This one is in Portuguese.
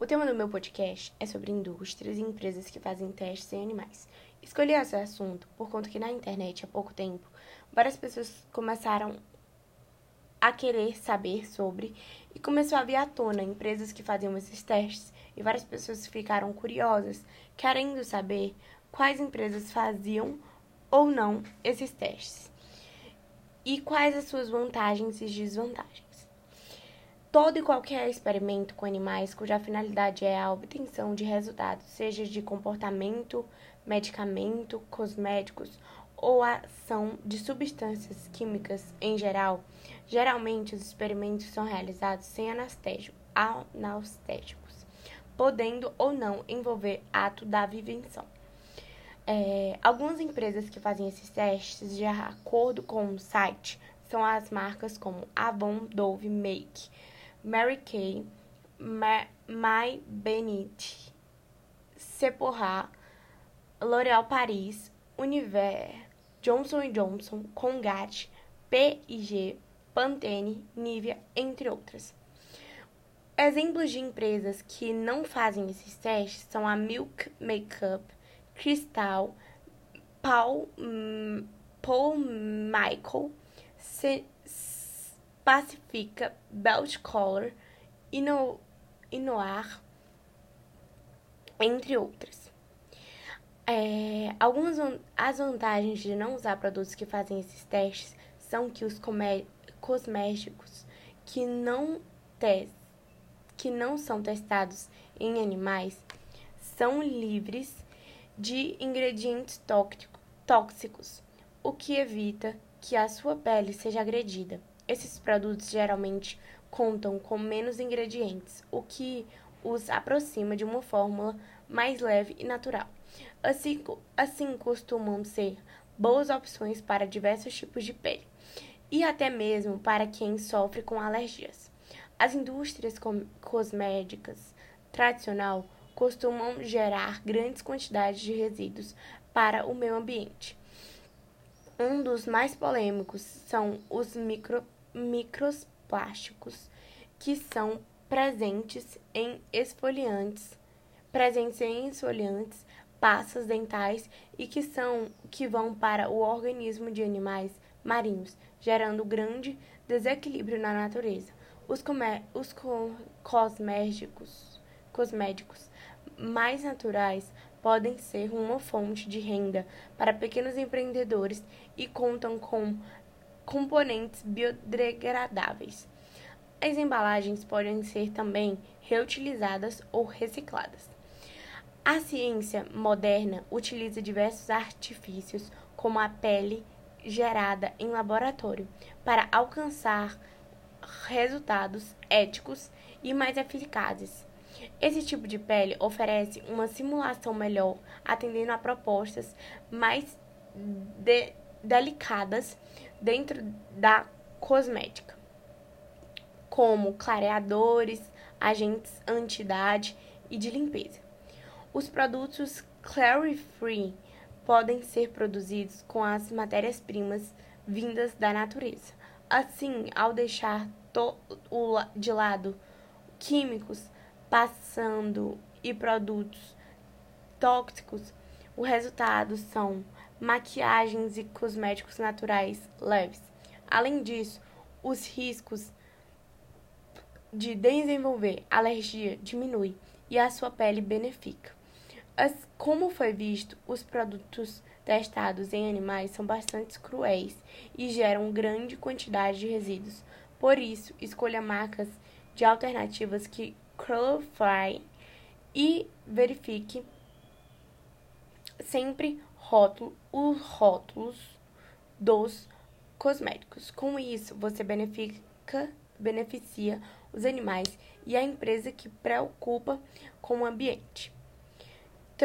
O tema do meu podcast é sobre indústrias e empresas que fazem testes em animais. Escolhi esse assunto por conta que na internet, há pouco tempo, várias pessoas começaram a querer saber sobre e começou a vir à tona empresas que faziam esses testes e várias pessoas ficaram curiosas, querendo saber quais empresas faziam ou não esses testes e quais as suas vantagens e desvantagens. Todo e qualquer experimento com animais cuja finalidade é a obtenção de resultados, seja de comportamento, medicamento, cosméticos ou ação de substâncias químicas em geral, geralmente os experimentos são realizados sem anestésicos, podendo ou não envolver ato da vivência. É, algumas empresas que fazem esses testes, de acordo com o site, são as marcas como Avon, Dove, Make, Mary Kay, Ma My Benite, Sephora, L'Oréal Paris, Univer, Johnson Johnson, Colgate, P&G, Pantene, Nivea, entre outras. Exemplos de empresas que não fazem esses testes são a Milk Makeup, Cristal, Paul, hum, Paul Michael, C Pacifica, Belt Color, Ino, Inoar, entre outras. É, algumas as vantagens de não usar produtos que fazem esses testes são que os cosméticos que não, que não são testados em animais são livres de ingredientes tóxicos, o que evita que a sua pele seja agredida. Esses produtos geralmente contam com menos ingredientes, o que os aproxima de uma fórmula mais leve e natural. Assim, assim costumam ser boas opções para diversos tipos de pele e até mesmo para quem sofre com alergias. As indústrias cosméticas tradicional costumam gerar grandes quantidades de resíduos para o meio ambiente. Um dos mais polêmicos são os micro, microplásticos, que são presentes em esfoliantes, presentes em esfoliantes, pastas dentais e que são que vão para o organismo de animais marinhos, gerando grande desequilíbrio na natureza. Os, os co cosméticos, cosméticos mais naturais podem ser uma fonte de renda para pequenos empreendedores e contam com componentes biodegradáveis. As embalagens podem ser também reutilizadas ou recicladas. A ciência moderna utiliza diversos artifícios, como a pele gerada em laboratório, para alcançar resultados éticos e mais eficazes. Esse tipo de pele oferece uma simulação melhor, atendendo a propostas mais de delicadas dentro da cosmética, como clareadores, agentes anti-idade e de limpeza. Os produtos Clary Free podem ser produzidos com as matérias-primas vindas da natureza. Assim, ao deixar de lado químicos, passando e produtos tóxicos, o resultado são maquiagens e cosméticos naturais leves. Além disso, os riscos de desenvolver alergia diminui e a sua pele beneficia. As, como foi visto, os produtos testados em animais são bastante cruéis e geram grande quantidade de resíduos. Por isso, escolha marcas de alternativas que Cruelfly e verifique sempre rótulo, os rótulos dos cosméticos. Com isso, você beneficia, beneficia os animais e a empresa que preocupa com o ambiente.